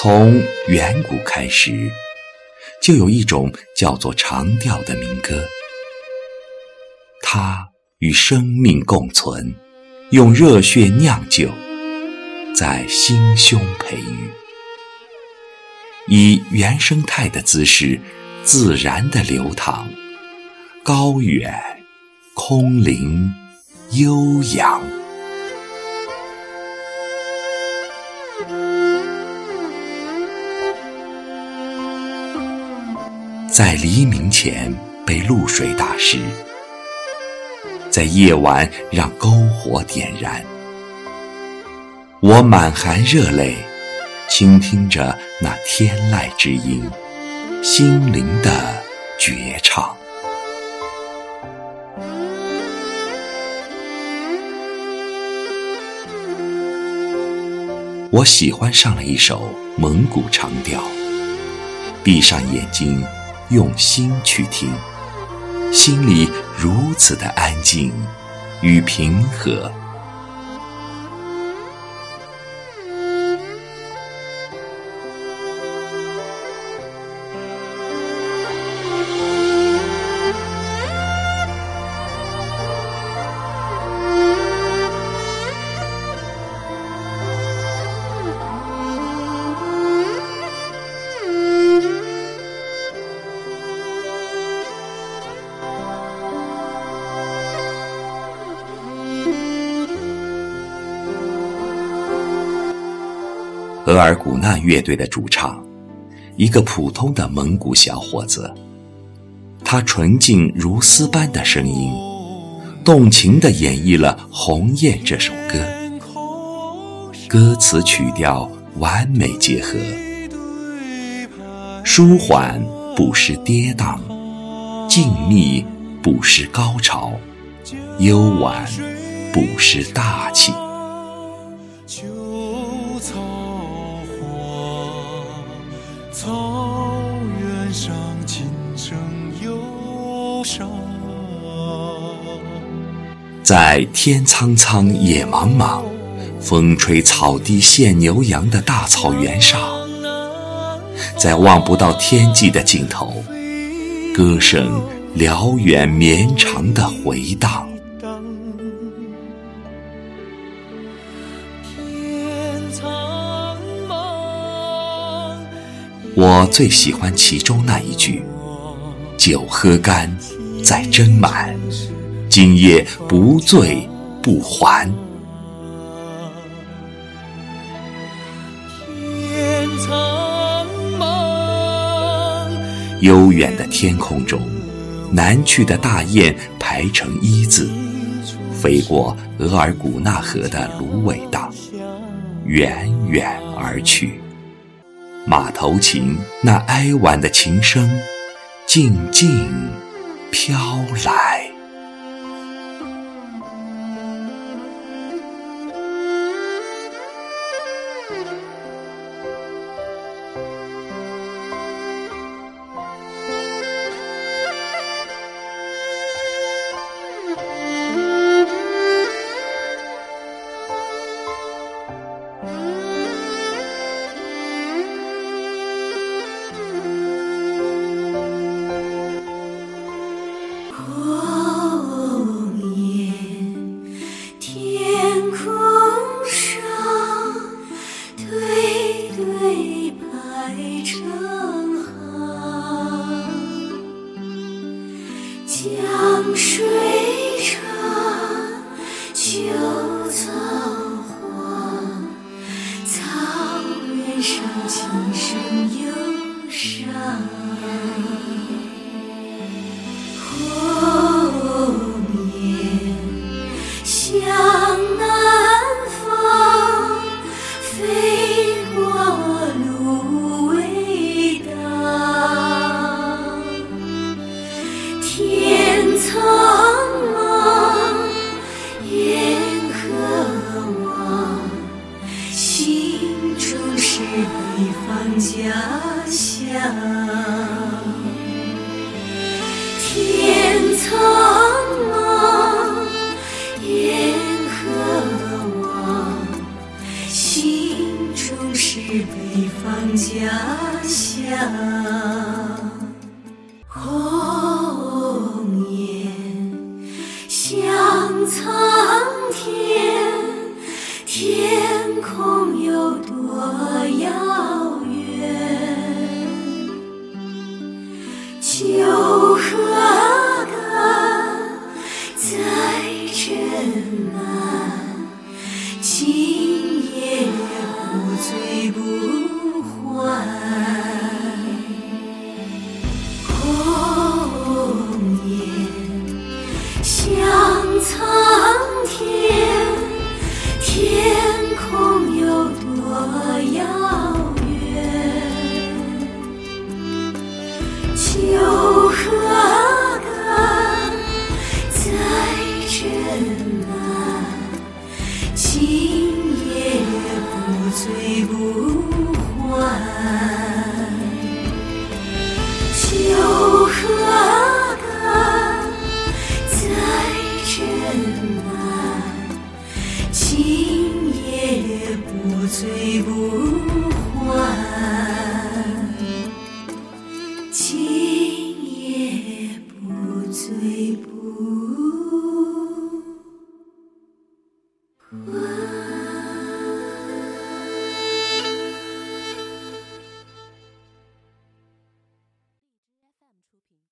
从远古开始，就有一种叫做长调的民歌，它与生命共存，用热血酿酒，在心胸培育，以原生态的姿势，自然的流淌，高远、空灵、悠扬。在黎明前被露水打湿，在夜晚让篝火点燃。我满含热泪，倾听着那天籁之音，心灵的绝唱。我喜欢上了一首蒙古长调，闭上眼睛。用心去听，心里如此的安静与平和。额尔古纳乐队的主唱，一个普通的蒙古小伙子，他纯净如丝般的声音，动情地演绎了《鸿雁》这首歌，歌词曲调完美结合，舒缓不失跌宕，静谧不失高潮，幽婉不失大气。在天苍苍，野茫茫，风吹草低见牛羊的大草原上，在望不到天际的尽头，歌声辽远绵长的回荡。我最喜欢其中那一句：“酒喝干，再斟满。”今夜不醉不还。天苍茫悠远的天空中，南去的大雁排成一字，飞过额尔古纳河的芦苇荡，远远而去。马头琴那哀婉的琴声，静静飘来。是北方家乡。天苍茫，雁何往？心中是北。方家乡。不。今夜不醉不还